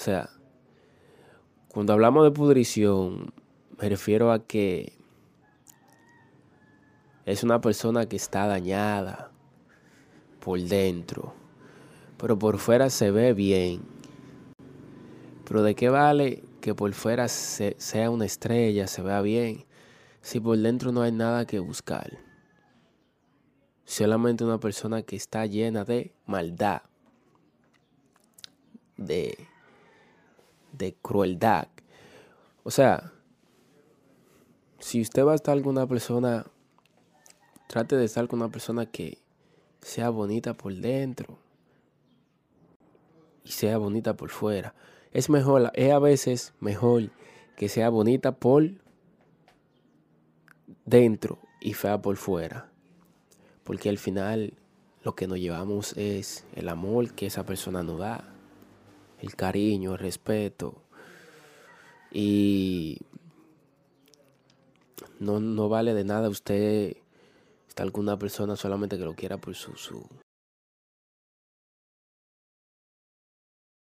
O sea, cuando hablamos de pudrición, me refiero a que es una persona que está dañada por dentro, pero por fuera se ve bien. Pero ¿de qué vale que por fuera sea una estrella, se vea bien, si por dentro no hay nada que buscar? Solamente una persona que está llena de maldad, de, de crueldad. O sea, si usted va a estar con una persona, trate de estar con una persona que sea bonita por dentro y sea bonita por fuera. Es mejor, es a veces mejor que sea bonita por dentro y fea por fuera. Porque al final lo que nos llevamos es el amor que esa persona nos da, el cariño, el respeto. Y no, no vale de nada usted estar con una persona solamente que lo quiera por su, su,